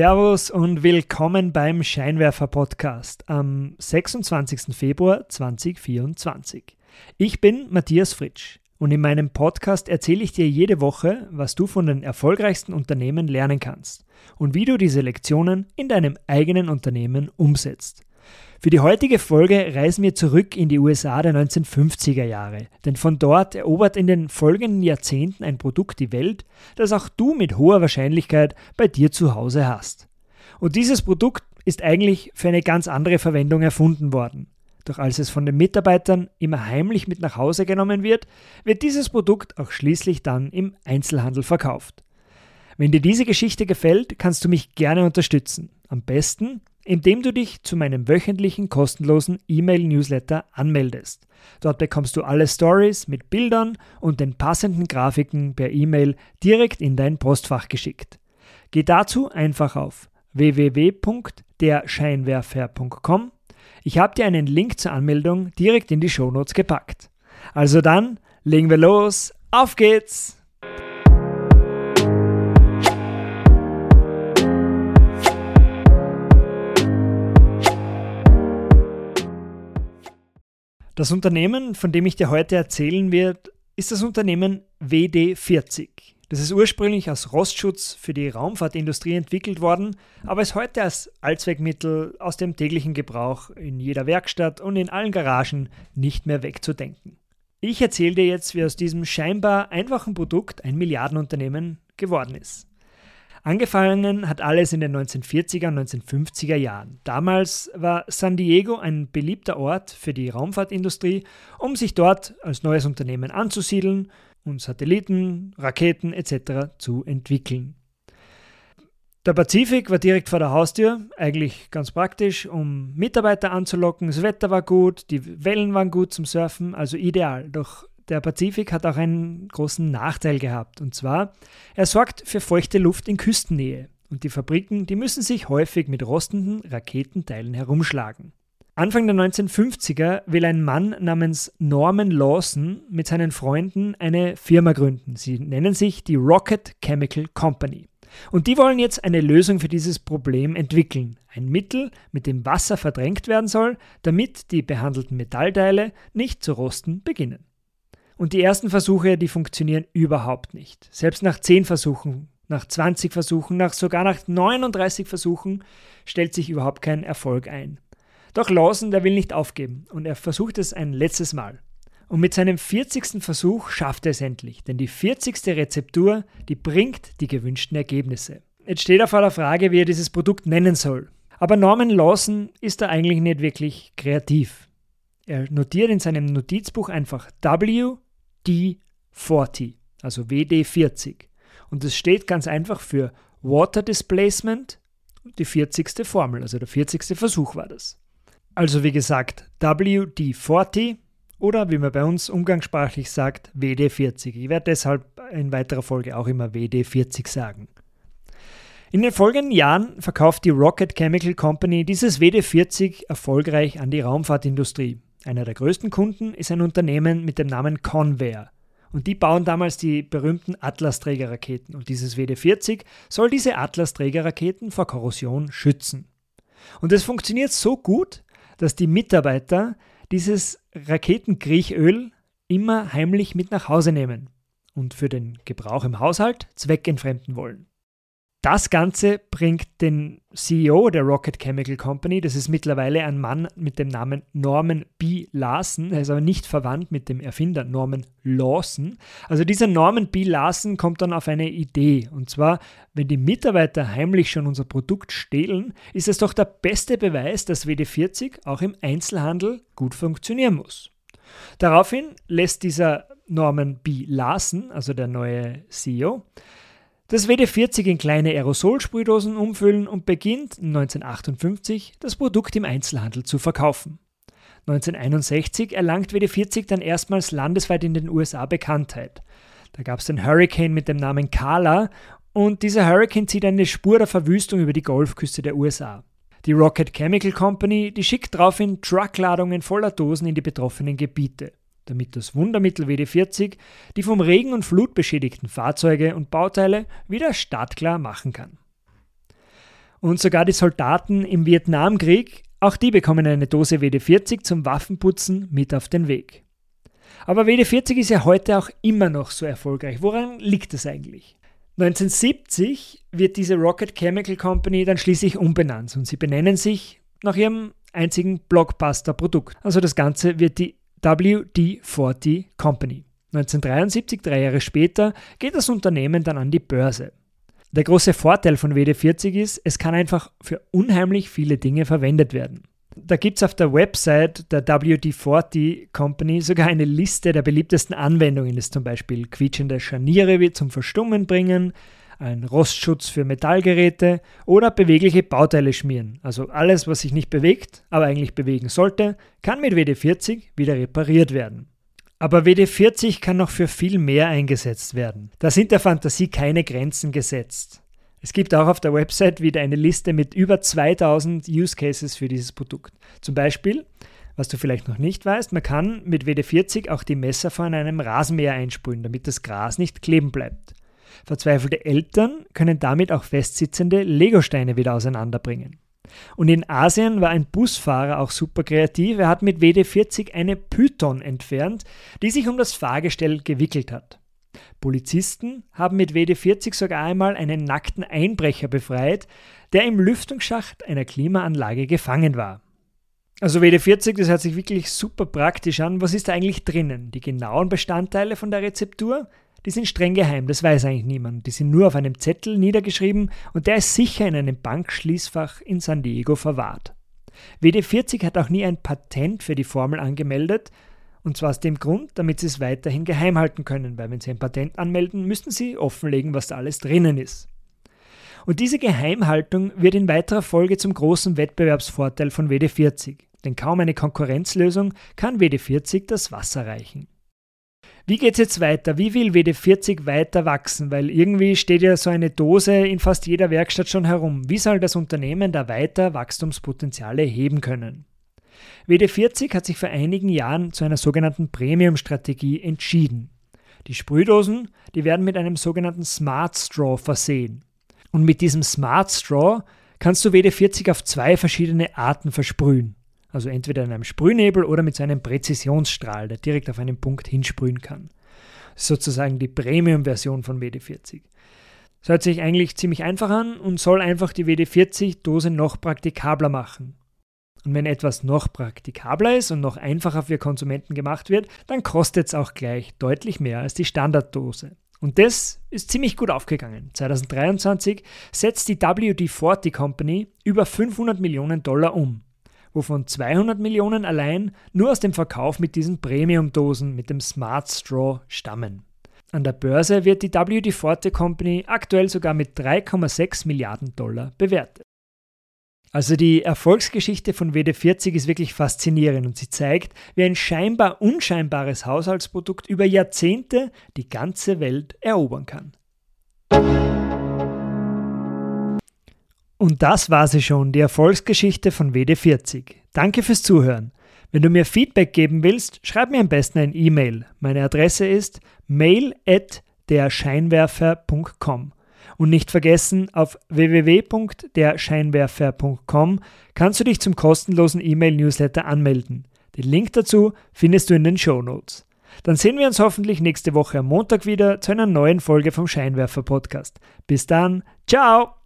Servus und willkommen beim Scheinwerfer Podcast am 26. Februar 2024. Ich bin Matthias Fritsch und in meinem Podcast erzähle ich dir jede Woche, was du von den erfolgreichsten Unternehmen lernen kannst und wie du diese Lektionen in deinem eigenen Unternehmen umsetzt. Für die heutige Folge reisen wir zurück in die USA der 1950er Jahre, denn von dort erobert in den folgenden Jahrzehnten ein Produkt die Welt, das auch du mit hoher Wahrscheinlichkeit bei dir zu Hause hast. Und dieses Produkt ist eigentlich für eine ganz andere Verwendung erfunden worden. Doch als es von den Mitarbeitern immer heimlich mit nach Hause genommen wird, wird dieses Produkt auch schließlich dann im Einzelhandel verkauft. Wenn dir diese Geschichte gefällt, kannst du mich gerne unterstützen. Am besten, indem du dich zu meinem wöchentlichen kostenlosen E-Mail-Newsletter anmeldest. Dort bekommst du alle Stories mit Bildern und den passenden Grafiken per E-Mail direkt in dein Postfach geschickt. Geh dazu einfach auf www.derscheinwerfer.com. Ich habe dir einen Link zur Anmeldung direkt in die Shownotes gepackt. Also dann, legen wir los, auf geht's! Das Unternehmen, von dem ich dir heute erzählen werde, ist das Unternehmen WD40. Das ist ursprünglich als Rostschutz für die Raumfahrtindustrie entwickelt worden, aber ist heute als Allzweckmittel aus dem täglichen Gebrauch in jeder Werkstatt und in allen Garagen nicht mehr wegzudenken. Ich erzähle dir jetzt, wie aus diesem scheinbar einfachen Produkt ein Milliardenunternehmen geworden ist. Angefangen hat alles in den 1940er und 1950er Jahren. Damals war San Diego ein beliebter Ort für die Raumfahrtindustrie, um sich dort als neues Unternehmen anzusiedeln und Satelliten, Raketen etc. zu entwickeln. Der Pazifik war direkt vor der Haustür, eigentlich ganz praktisch, um Mitarbeiter anzulocken. Das Wetter war gut, die Wellen waren gut zum Surfen, also ideal. Doch der Pazifik hat auch einen großen Nachteil gehabt. Und zwar, er sorgt für feuchte Luft in Küstennähe. Und die Fabriken, die müssen sich häufig mit rostenden Raketenteilen herumschlagen. Anfang der 1950er will ein Mann namens Norman Lawson mit seinen Freunden eine Firma gründen. Sie nennen sich die Rocket Chemical Company. Und die wollen jetzt eine Lösung für dieses Problem entwickeln. Ein Mittel, mit dem Wasser verdrängt werden soll, damit die behandelten Metallteile nicht zu rosten beginnen. Und die ersten Versuche, die funktionieren überhaupt nicht. Selbst nach 10 Versuchen, nach 20 Versuchen, nach sogar nach 39 Versuchen stellt sich überhaupt kein Erfolg ein. Doch Lawson, der will nicht aufgeben und er versucht es ein letztes Mal. Und mit seinem 40. Versuch schafft er es endlich, denn die 40. Rezeptur, die bringt die gewünschten Ergebnisse. Jetzt steht er vor der Frage, wie er dieses Produkt nennen soll. Aber Norman Lawson ist da eigentlich nicht wirklich kreativ. Er notiert in seinem Notizbuch einfach W WD40, also WD40. Und das steht ganz einfach für Water Displacement, die 40. Formel, also der 40. Versuch war das. Also wie gesagt, WD40 oder wie man bei uns umgangssprachlich sagt, WD40. Ich werde deshalb in weiterer Folge auch immer WD40 sagen. In den folgenden Jahren verkauft die Rocket Chemical Company dieses WD40 erfolgreich an die Raumfahrtindustrie. Einer der größten Kunden ist ein Unternehmen mit dem Namen Convair. Und die bauen damals die berühmten Atlas-Trägerraketen. Und dieses WD-40 soll diese Atlas-Trägerraketen vor Korrosion schützen. Und es funktioniert so gut, dass die Mitarbeiter dieses Raketengriechöl immer heimlich mit nach Hause nehmen und für den Gebrauch im Haushalt zweckentfremden wollen. Das Ganze bringt den CEO der Rocket Chemical Company, das ist mittlerweile ein Mann mit dem Namen Norman B. Larson, er ist aber nicht verwandt mit dem Erfinder Norman Lawson. Also dieser Norman B. Larson kommt dann auf eine Idee, und zwar, wenn die Mitarbeiter heimlich schon unser Produkt stehlen, ist es doch der beste Beweis, dass WD40 auch im Einzelhandel gut funktionieren muss. Daraufhin lässt dieser Norman B. Larson, also der neue CEO, das WD-40 in kleine Aerosolsprühdosen umfüllen und beginnt 1958 das Produkt im Einzelhandel zu verkaufen. 1961 erlangt WD-40 dann erstmals landesweit in den USA Bekanntheit. Da gab es den Hurricane mit dem Namen Carla und dieser Hurricane zieht eine Spur der Verwüstung über die Golfküste der USA. Die Rocket Chemical Company, die schickt daraufhin Truckladungen voller Dosen in die betroffenen Gebiete damit das Wundermittel WD40 die vom Regen und Flut beschädigten Fahrzeuge und Bauteile wieder startklar machen kann. Und sogar die Soldaten im Vietnamkrieg, auch die bekommen eine Dose WD-40 zum Waffenputzen mit auf den Weg. Aber WD-40 ist ja heute auch immer noch so erfolgreich. Woran liegt es eigentlich? 1970 wird diese Rocket Chemical Company dann schließlich umbenannt und sie benennen sich nach ihrem einzigen Blockbuster-Produkt. Also das Ganze wird die WD-40 Company. 1973, drei Jahre später, geht das Unternehmen dann an die Börse. Der große Vorteil von WD-40 ist, es kann einfach für unheimlich viele Dinge verwendet werden. Da gibt es auf der Website der WD-40 Company sogar eine Liste der beliebtesten Anwendungen. Das ist zum Beispiel quietschende Scharniere wie zum Verstummen bringen, ein Rostschutz für Metallgeräte oder bewegliche Bauteile schmieren. Also alles, was sich nicht bewegt, aber eigentlich bewegen sollte, kann mit WD-40 wieder repariert werden. Aber WD-40 kann noch für viel mehr eingesetzt werden. Da sind der Fantasie keine Grenzen gesetzt. Es gibt auch auf der Website wieder eine Liste mit über 2000 Use Cases für dieses Produkt. Zum Beispiel, was du vielleicht noch nicht weißt, man kann mit WD-40 auch die Messer von einem Rasenmäher einsprühen, damit das Gras nicht kleben bleibt. Verzweifelte Eltern können damit auch festsitzende Legosteine wieder auseinanderbringen. Und in Asien war ein Busfahrer auch super kreativ. Er hat mit WD-40 eine Python entfernt, die sich um das Fahrgestell gewickelt hat. Polizisten haben mit WD-40 sogar einmal einen nackten Einbrecher befreit, der im Lüftungsschacht einer Klimaanlage gefangen war. Also WD-40, das hört sich wirklich super praktisch an. Was ist da eigentlich drinnen? Die genauen Bestandteile von der Rezeptur? Die sind streng geheim, das weiß eigentlich niemand. Die sind nur auf einem Zettel niedergeschrieben und der ist sicher in einem Bankschließfach in San Diego verwahrt. WD-40 hat auch nie ein Patent für die Formel angemeldet, und zwar aus dem Grund, damit sie es weiterhin geheim halten können, weil wenn sie ein Patent anmelden, müssten sie offenlegen, was da alles drinnen ist. Und diese Geheimhaltung wird in weiterer Folge zum großen Wettbewerbsvorteil von WD-40, denn kaum eine Konkurrenzlösung kann WD-40 das Wasser reichen. Wie geht es jetzt weiter? Wie will WD40 weiter wachsen? Weil irgendwie steht ja so eine Dose in fast jeder Werkstatt schon herum. Wie soll das Unternehmen da weiter Wachstumspotenziale heben können? WD40 hat sich vor einigen Jahren zu einer sogenannten Premium-Strategie entschieden. Die Sprühdosen, die werden mit einem sogenannten Smart Straw versehen. Und mit diesem Smart Straw kannst du WD40 auf zwei verschiedene Arten versprühen. Also entweder in einem Sprühnebel oder mit so einem Präzisionsstrahl, der direkt auf einen Punkt hinsprühen kann. Sozusagen die Premium-Version von WD40. Das hört sich eigentlich ziemlich einfach an und soll einfach die WD40-Dose noch praktikabler machen. Und wenn etwas noch praktikabler ist und noch einfacher für Konsumenten gemacht wird, dann kostet es auch gleich deutlich mehr als die Standarddose. Und das ist ziemlich gut aufgegangen. 2023 setzt die WD-40 Company über 500 Millionen Dollar um wovon 200 Millionen allein nur aus dem Verkauf mit diesen Premium-Dosen mit dem Smart Straw stammen. An der Börse wird die WD Forte Company aktuell sogar mit 3,6 Milliarden Dollar bewertet. Also die Erfolgsgeschichte von WD40 ist wirklich faszinierend und sie zeigt, wie ein scheinbar unscheinbares Haushaltsprodukt über Jahrzehnte die ganze Welt erobern kann. Und das war sie schon, die Erfolgsgeschichte von WD40. Danke fürs Zuhören. Wenn du mir Feedback geben willst, schreib mir am besten ein E-Mail. Meine Adresse ist mail at derscheinwerfer.com. Und nicht vergessen, auf www.derscheinwerfer.com kannst du dich zum kostenlosen E-Mail-Newsletter anmelden. Den Link dazu findest du in den Show Notes. Dann sehen wir uns hoffentlich nächste Woche am Montag wieder zu einer neuen Folge vom Scheinwerfer Podcast. Bis dann, ciao!